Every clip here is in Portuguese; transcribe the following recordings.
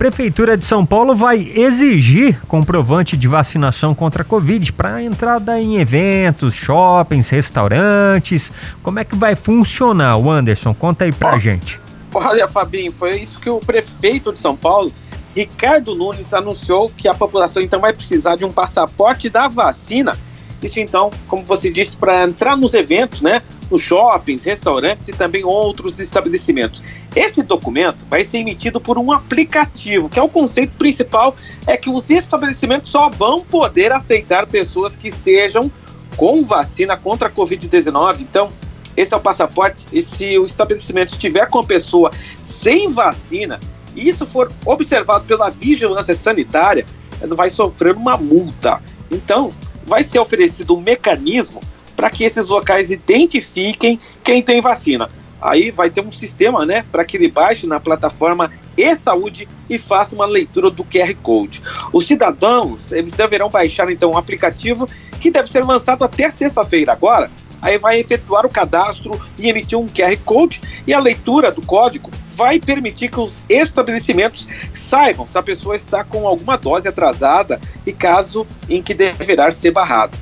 Prefeitura de São Paulo vai exigir comprovante de vacinação contra a Covid para entrada em eventos, shoppings, restaurantes. Como é que vai funcionar, o Anderson? Conta aí pra gente. Olha, Fabinho, foi isso que o prefeito de São Paulo, Ricardo Nunes, anunciou que a população então vai precisar de um passaporte da vacina. Isso então, como você disse, para entrar nos eventos, né? Nos shoppings, restaurantes e também outros estabelecimentos. Esse documento vai ser emitido por um aplicativo, que é o conceito principal, é que os estabelecimentos só vão poder aceitar pessoas que estejam com vacina contra a Covid-19. Então, esse é o passaporte. E se o estabelecimento estiver com a pessoa sem vacina, e isso for observado pela vigilância sanitária, vai sofrer uma multa. Então, vai ser oferecido um mecanismo para que esses locais identifiquem quem tem vacina. Aí vai ter um sistema, né, para que ele baixe na plataforma e-saúde e faça uma leitura do QR Code. Os cidadãos, eles deverão baixar então um aplicativo que deve ser lançado até sexta-feira agora. Aí vai efetuar o cadastro e emitir um QR Code e a leitura do código vai permitir que os estabelecimentos saibam se a pessoa está com alguma dose atrasada e caso em que deverá ser barrado.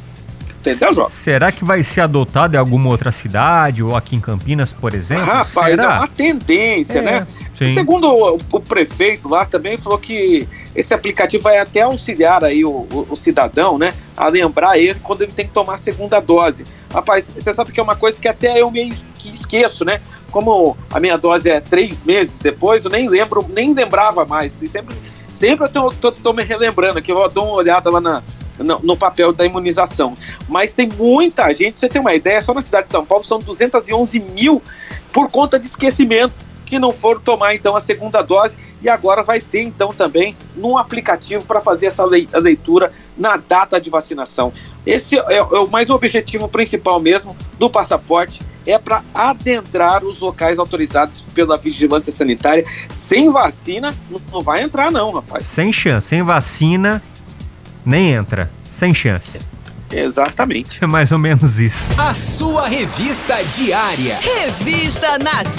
Entendeu, João? Será que vai ser adotado em alguma outra cidade ou aqui em Campinas, por exemplo? Rapaz, Será? é uma tendência, é, né? Sim. Segundo o, o, prefeito lá também falou que esse aplicativo vai até auxiliar aí o, o, o, cidadão, né? A lembrar ele quando ele tem que tomar a segunda dose. Rapaz, você sabe que é uma coisa que até eu me esqueço, né? Como a minha dose é três meses depois, eu nem lembro, nem lembrava mais. E sempre, sempre eu tô, tô, tô me relembrando que eu dou uma olhada lá na, no, no, papel da imunização. Mas tem muita gente, você tem uma ideia, só na cidade de São Paulo são 211 mil por conta de esquecimento que não foram tomar então a segunda dose e agora vai ter então também num aplicativo para fazer essa leitura na data de vacinação. Esse é, é o mais objetivo principal mesmo do passaporte é para adentrar os locais autorizados pela vigilância sanitária. Sem vacina não vai entrar não, rapaz. Sem chance, sem vacina nem entra. Sem chance. Exatamente. É mais ou menos isso. A sua revista diária. Revista Nativa.